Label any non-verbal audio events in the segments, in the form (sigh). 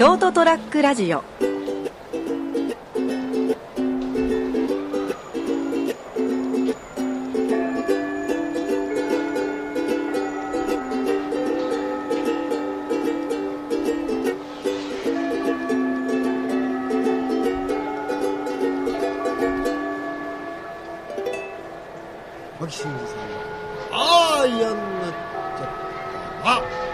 ショートトラックラジオ。牧真司さんああ嫌になっちゃった。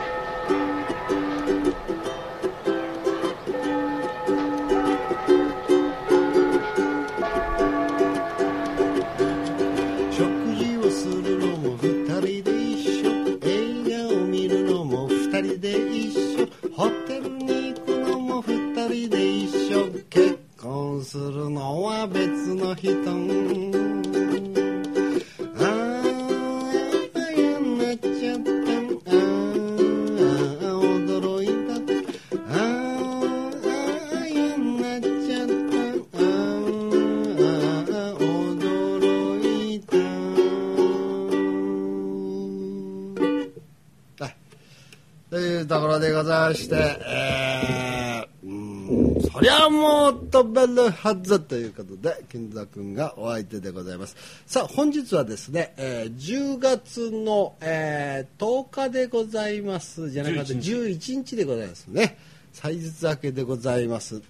まして、えー、うんそりゃもう飛べるはずということで金田君がお相手でございます。さあ本日はですね、えー10月の、えー10日でございます。じゃなくて11 11日。でございますね。祭日明けでございます。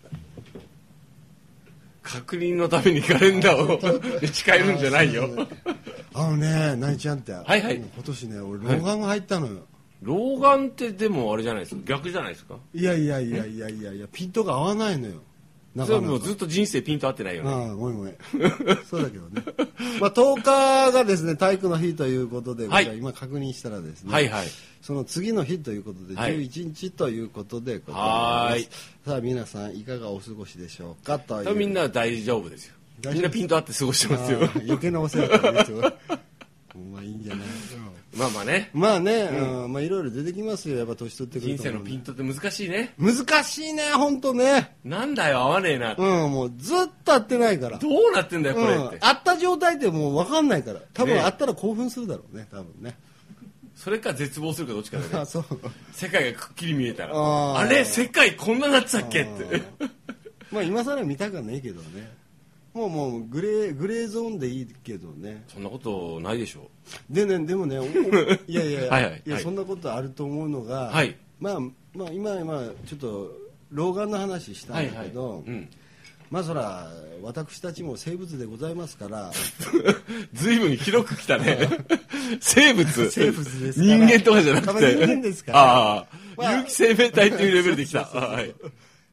確認のためにカレンダーを打ち替えるんじゃないよ。あのね何ちゃんって、はいはい。今年ね俺老眼が入ったのよ、老眼ってでもあれじゃないですか？逆じゃないですか？いやいやいやいやいやいやピントが合わないのよ。なそれかなかはもうずっと人生ピンと合ってないよね。ああごめんごめん。(laughs) そうだけどね。まあ10日がですね体育の日ということで、はい。今確認したらですね、はいはい。その次の日ということではい。11日ということでございます、はーい。さあ皆さんいかがお過ごしでしょうかという。みんな大丈夫ですよ。大丈夫みんなピンと合って過ごしてますよ。余計なお世話だですよ。(laughs) まあいいんじゃない？まあまあね。まあね、うん。まあいろいろ出てきますよ。やっぱ年取ってくると。人生のピントって難しいね。難しいね本当ね。なんだよ合わねえなって。うんもうずっと会ってないから。どうなってんだよこれうん。って、会った状態ってもう分かんないから。多分ね会ったら興奮するだろうね多分ね。それか絶望するかどっちかだね。(laughs) あそう。世界がくっきり見えたら。あー。あれ世界こんななってたっけって。まあ今更見たくはねえけどねもうもうグレーグレーゾーンでいいけどね。そんなことないでしょでねでもね (laughs) いやいやはいはいやはい。そんなことあると思うのが、はい。まあまあ今今ちょっと老眼の話したんだけど、はいはいうん。まあそら私たちも生物でございますから。(laughs) 随分広く来たね。(laughs) 生物。生物ですから。人間とかじゃなくて。に人間ですから。ああ、まあ有機生命体っていうレベルで来た。っ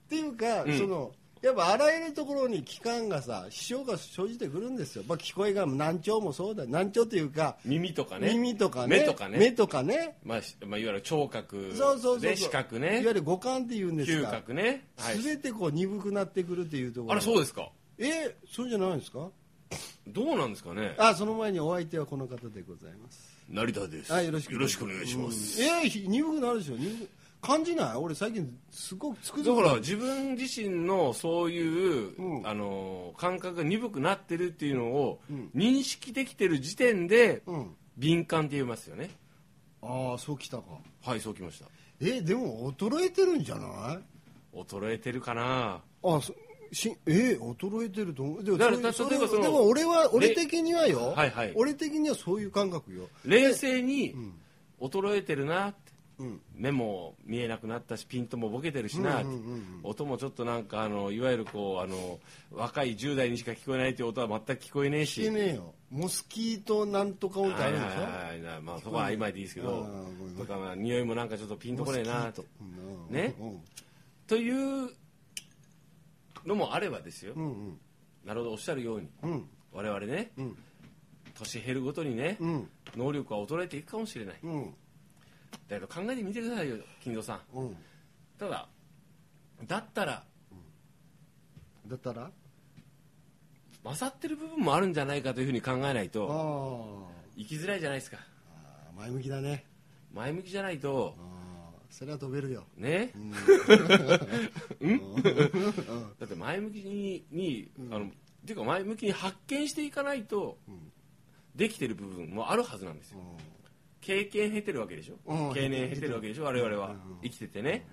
ていうか、ん。そのやっぱあらゆるところに期間がさ支障が生じてくるんですよ、まあ、聞こえが難聴もそうだ。難聴っていうか、耳とかね。耳とかね。目とかね。目とかね。まあ、しまあ、いわゆる聴覚そうそうそう視覚いねわゆる五感っていうんです嗅か覚ね、はい、全てこう鈍くなってくるっていうところ。あれそうですか。えそうじゃないですか？どうなんですかね。あその前にお相手はこの方でございます。成田です。あよろしくよろしくお願いします、うん。えー鈍くなるでしょ？鈍く感じない？俺最近すごくつくづくだから自分自身のそういう、うん。あの感覚が鈍くなってるっていうのをうん。認識できてる時点でうん。敏感って言いますよね。ああそうきたか。はいそうきました。えでも衰えてるんじゃない？衰えてるかな。あそしえ衰えてると思う？でもだからそれ例えばそのでも俺は俺れ的にはよ、はいはい。俺的にはそういう感覚よ。冷静にん。衰えてるなっ目も見えなくなったしピントもボケてるしな。うんうんうんうん音もちょっとなんかあのいわゆるこうあの若い10代にしか聞こえないっていう音は全く聞こえねえし。してねえよ。モスキートなんとか音ってあはいるでしょ、はいはい。なまあそこは曖昧でいいですけどとかまあ匂いもなんかちょっとピンとこねえなモスキートうん。ねというのもあればですよ、うんうん。なるほどおっしゃるようにうん。我々ねうん。年減るごとにね、うん。能力は衰えていくかもしれない。うんだけど考えてみてくださいよ金蔵さん。うん。ただだったらだったら？勝ってる部分もあるんじゃないかというふうに考えないあとあ生きづらいじゃないですか。ー前向きだね。前向きじゃないとそれは飛べるよ。ね、だって前向きにに、あのっていうか前向きに発見していかないと、できてる部分もあるはずなんですよ、経験経てるわけでしょ、うん。経年経てるわけでしょ？我々は、うん。生きててね、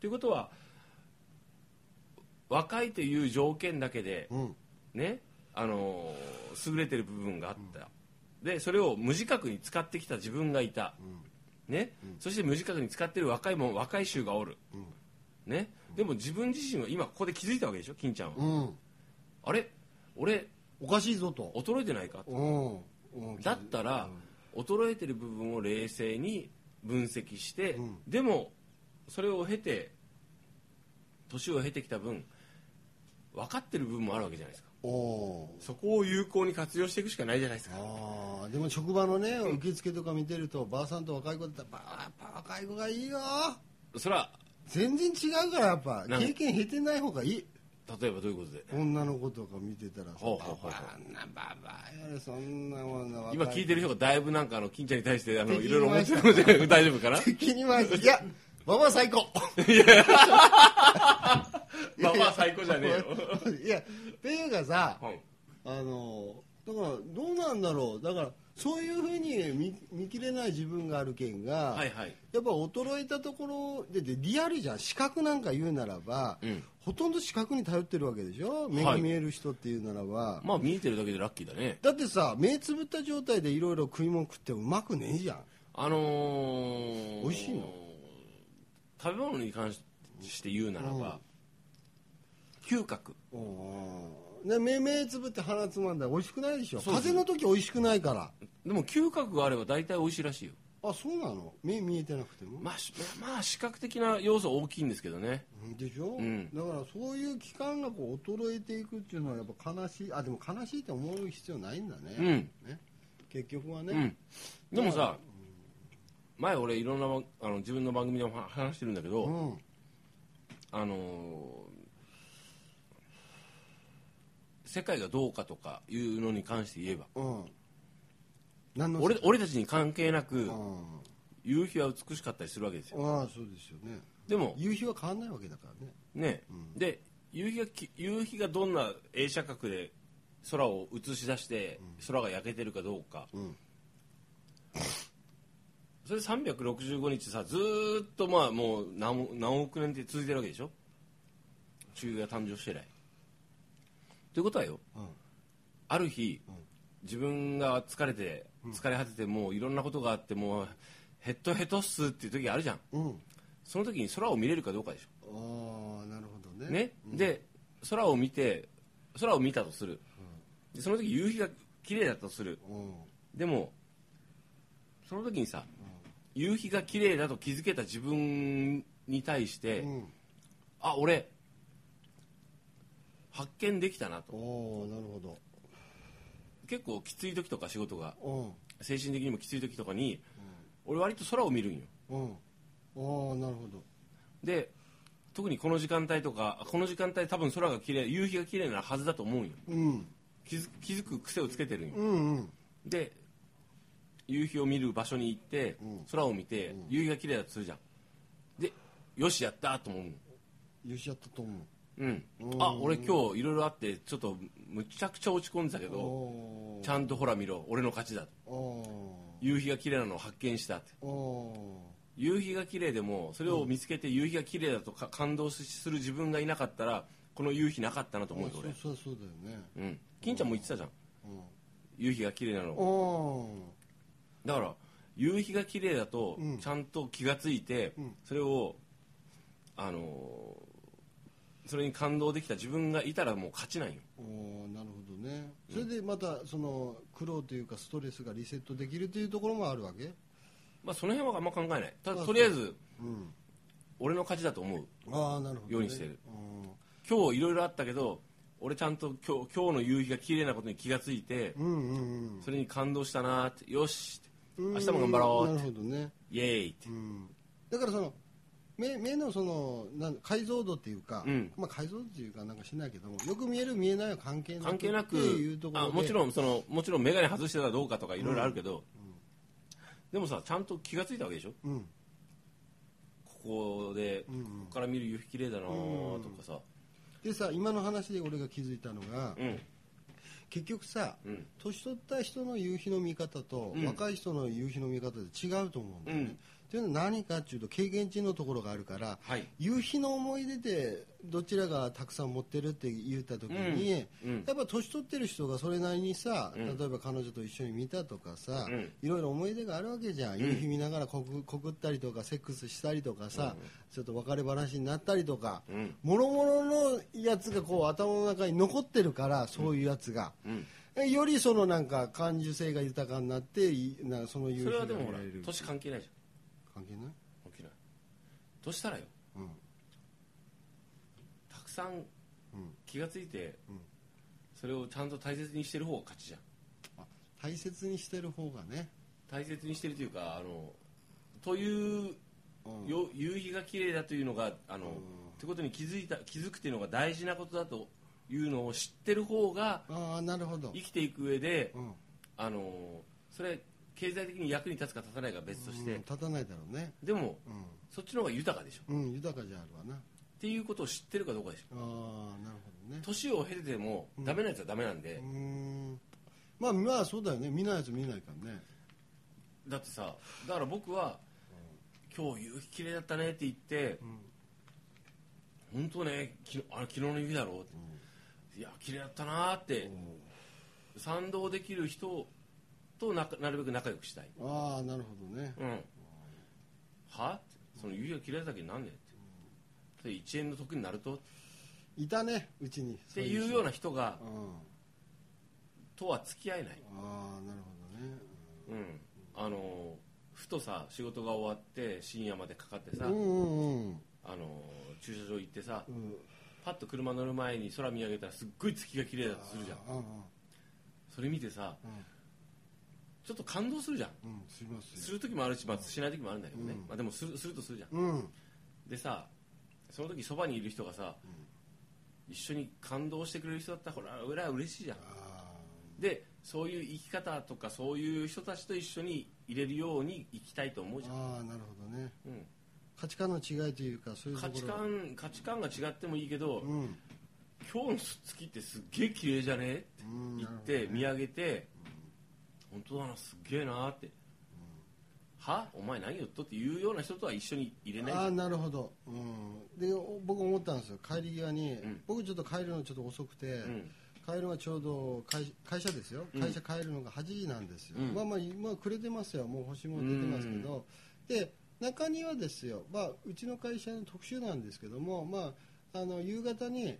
ということは若いという条件だけでうん。ねあのー優れてる部分があった、でそれを無自覚に使ってきた自分がいた、ね？そして無自覚に使ってる若いもん若い衆がおる、ね？でも自分自身は今ここで気づいたわけでしょ？金ちゃんは、うん。あれ？俺おかしいぞと。衰えてないか？だったら、衰えてる部分を冷静に分析して、うん。でもそれを経て年を経てきた分分かってる部分もあるわけじゃないですか。そこを有効に活用していくしかないじゃないですか。ああでも職場のね受付とか見てるとばあさんと若い子だったらばあやっぱ若い子がいいよ。それは全然違うからやっぱ。経験減ってない方がいい例えばどういうことで？女の子とか見てたらさほうほうほうほう。ババアなババアよそんなもんな若今聞いてる人がだいぶなんかあの金ちゃんに対してあの敵いろいろ思ってるかもしれない大丈夫かな？(laughs) 敵に回いや (laughs) ババア最高。まあまあ最高じゃねえよ。いやっていうかさはいあのだからどうなんだろうだからそういうふうに見見切れない自分があるけんが、はいはい。やっぱ衰えたところででリアルじゃん。視覚なんか言うならば、うん。ほとんど視覚に頼ってるわけでしょ？目が見える人っていうならば、まあ見えてるだけでラッキーだね。だってさ目つぶった状態でいろいろ食い物食ってもうまくねえじゃん。あのー、美味しいの？食べ物に関して言うならば、嗅覚。うんで目目つぶって鼻つまんだら美味しくないでしょ。そう風邪の時美味しくないから。でも嗅覚があれば大体美味しいらしいよ。あそうなの？目見えてなくても、まあしまあ視覚的な要素大きいんですけどね。でしょ、うん。だからそういう期間がこう衰えていくっていうのはやっぱ悲しい。あでも悲しいって思う必要ないんだね,、うん。ね。結局はね、うん。でもさ前俺いろんなあの自分の番組でも話してるんだけど、うん。あのー世界がどうかとかいうのに関して言えば。うん。何の俺俺たちに関係なくうん。夕日は美しかったりするわけですよ。ああそうですよね。でも夕日は変わんないわけだからね。ね、で夕日がき夕日がどんな映写角で空を映し出して空が焼けてるかどうか、ん。それ365日さずーっとまあもう何何億年って続いてるわけでしょ？地球が誕生して以来ということはよ、うん。ある日、自分が疲れて疲れ果ててもういろんなことがあってもうヘッドヘッドっすっていう時あるじゃん。うん。その時に空を見れるかどうかでしょ。ああなるほどね。ね、で空を見て空を見たとする、でその時夕日が綺麗だったとする。うん。でもその時にさ、夕日が綺麗だと気づけた自分に対して、うん。あ俺発見できたなと。おおなるほど。結構きつい時とか仕事がうん。精神的にもきつい時とかに、俺割と空を見るんよ。うん。ああなるほど。で特にこの時間帯とかこの時間帯多分空が綺麗夕日が綺麗なはずだと思うんよ。うん。気づ気づく癖をつけてるんよ。うんうん。で夕日を見る場所に行って、うん。空を見て、夕日が綺麗だとするじゃん。でよしやったと思うよしやったと思う。んうん。あ俺今日いろいろあってちょっとむちゃくちゃ落ち込んでたけうどおちゃんとほら見ろ。俺の勝ちだ。夕日が綺麗なのを発見したって。夕日が綺麗でもそれを見つけて夕日が綺麗だとか感動する自分がいなかったらこの夕日なかったなとー思うよ俺。そうそうそうだよね。うん。金ちゃんも言ってたじゃん。うん。夕日が綺麗なの。だから夕日が綺麗だとうん。ちゃんと気がついて、うん。それをあのーそれに感動できた自分がいたらもう勝ちなんよ。おーなるほどね。それでまたその苦労というかストレスがリセットできるというところもあるわけ？まあその辺はあんま考えない。ただあとりあえずうん。俺の勝ちだと思う。ああなるほど、ね、ようにしてる。うん。今日いろいろあったけど俺ちゃんと今日今日の夕日が綺麗なことに気がついてうんうんうん。それに感動したなーって。よし明日も頑張ろうなるってほどね、イエーイって。うん、だからその目目のそのなん解像度っていうか、うん。まあ、解像度っていうかなんかしないけどもよく見える見えないは関係なく関係なくっていうところで。あもちろんそのもちろん眼鏡外してたらどうかとかいろいろあるけど、でもさちゃんと気がついたわけでしょ？うん。ここで、うんうんここから見る夕日綺麗だなーとかさ。でさ今の話で俺が気づいたのが、うん。結局さ、うん。年取った人の夕日の見方と、うん。若い人の夕日の見方で違うと思うんだよね、というのは何かっていうと経験値のところがあるから、はい。夕日の思い出でどちらがたくさん持ってるって言った時に、うんうん。やっぱ年取ってる人がそれなりにさ、うん。例えば彼女と一緒に見たとかさ、うん。いろいろ思い出があるわけじゃん、ん。夕日見ながらこくこくったりとかセックスしたりとかさ、ちょっと別れ話になったりとか、うん。もろもろのやつがこう頭の中に残ってるからそういうやつが。よりそのなんか感受性が豊かになっていなその夕日それがはでも年関係ないじ関係ない、ゃん関係ない。としたらよ？うん。たくさんうん。気がついて、うん。それをちゃんと大切にしてる方が勝ちじゃん。あ大切にしてる方がね、大切にしてるというかあのといううん。よ夕日が綺麗だというのがあの、うん。ってことに気づいた気づくっていうのが大事なことだというのを知ってる方がああなるほど、生きていく上でうん。あのそれ経済的に役に立つか立たないかは別として、うん立たないだろうね、でもうそっちの方が豊かでしょ。んうん、豊かじゃあるわな。っていうことを知ってるかどうかでしょ。ああなるほどね。年を経ててもダメなやつはダメなんで、うーん。まあまあそうだよね。見ないやつ見ないからね。だってさだから僕は、今日夕日綺麗だったねって言って、本当ねきあの昨日の夕日だろうって、いや綺麗だったなーって、賛同できる人とななるべく仲良くしたい、ああなるほどね。うん、は？その夕日が綺麗だったけどなんでって、それ1円の得になると？っいたねうちに。っていうような人がうん。とは付き合えない、ああなるほどね。うん、あのふとさ仕事が終わって深夜までかかってさ、うんうんうん。あの駐車場行ってさ、うん。パッと車乗る前に空見上げたらすっごい月が綺麗だとするじゃん。ああそれ見てさょっと感動するじゃん。うんすする時もあるし、まあ、しない時もあるんだけどね、うん。まあ、でもするするとするじゃん。うん。でさその時そばにいる人がさ、一緒に感動してくれる人だったらほら俺は嬉しいじゃん。あでそういう生き方とかそういう人たちと一緒に入れるように生きたいと思うじゃん、あああなるほどね。うん、価値観の違いというかそういうところ。価値観価値観が違ってもいいけど、うん。今日の月ってすっげえ綺麗じゃね？ってうん言って見上げて、本当だなすっげえなって、は？お前何言っとっていうような人とは一緒に入れないじゃん。ああなるほど、うん、でお僕思ったんですよ。帰り際に、ん。僕ちょっと帰るのちょっと遅くて、ん。帰るのがちょうど会会社ですよ。うん。会社帰るのが8時なんですよ、うん。まあまあ今くれてますよ。もう星も出てますけど、で中にはですよ、まあ、うちの会社の特集なんですけども、まあ、あの夕方に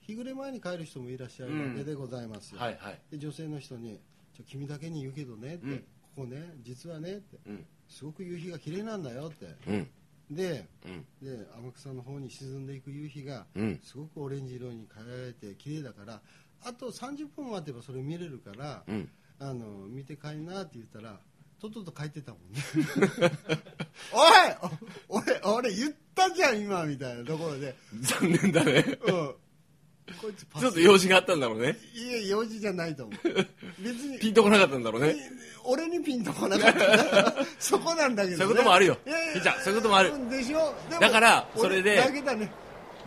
日暮れ前に帰る人もいらっしゃるわけでございますよ、はいはい。で女性の人にちょ「君だけに言うけどね」って、うん。ここね実はね」って。うん。すごく夕日が綺麗なんだよって。うん。でうん。で天草の方に沈んでいく夕日がうん。すごくオレンジ色に輝いて綺麗だからあと30分待てばそれ見れるから、うん。あの見て帰んなって言ったらとっとと帰ってたもんね。(laughs) おい！(laughs) 俺俺言ったじゃん今みたいなところで、残念だね。うん、こいつパス。ちょっと用事があったんだろうね。いや用事じゃないと思う。別に。ピンとこなかったんだろうね。俺にピンとこなかった (laughs) そこなんだけど、ね、そういうこともあるよ。いやいやひーちゃんそういうこともある。でしょ？でもだからそれで。俺泣けたね。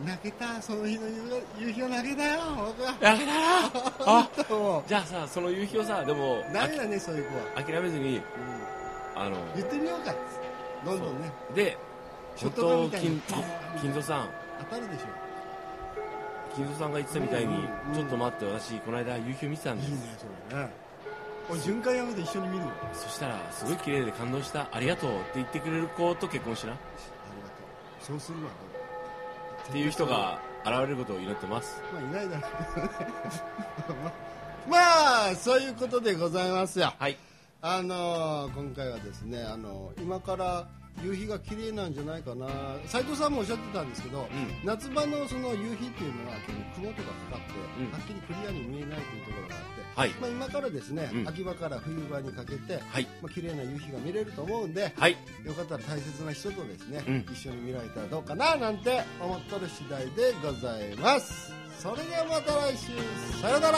泣けた？その日の夕日を泣けたよ僕は。やめたなあ (laughs) もじゃあさその夕日をさでもうダメだねそういう子は、あ諦めずにうあのん、言ってみようかどんどんね。でショットガンみたいに金金蔵さん。当たるでしょ金蔵さんが言ってたみたいに、うんうんちょっと待って私この間夕日を見てたんです。いいねそれね。俺循環やめて一緒に見る。よあそしたらすごい綺麗で感動した。ありがとうって言ってくれる子と結婚しな。っりがとうそうするわ。ていう人が現れることを祈って？ますまあいないだろうけどねまあそういうことでございますよ。はい。あのー今回はですね、あのー今から夕日が綺麗なんじゃないかな。斉藤さんもおっしゃってたんですけど、ん。夏場のその夕日っていうのは結構雲とかかかって、うん。はっきりクリアに見えないというところがあって、はい。まあ、今からですね、うん。秋場から冬場にかけて、はい。まあ綺麗な夕日が見れると思うんで、はい。よかったら大切な人とですね、うん。一緒に見られたらどうかななんて思っとる次第でございます。それではまた来週。さようなら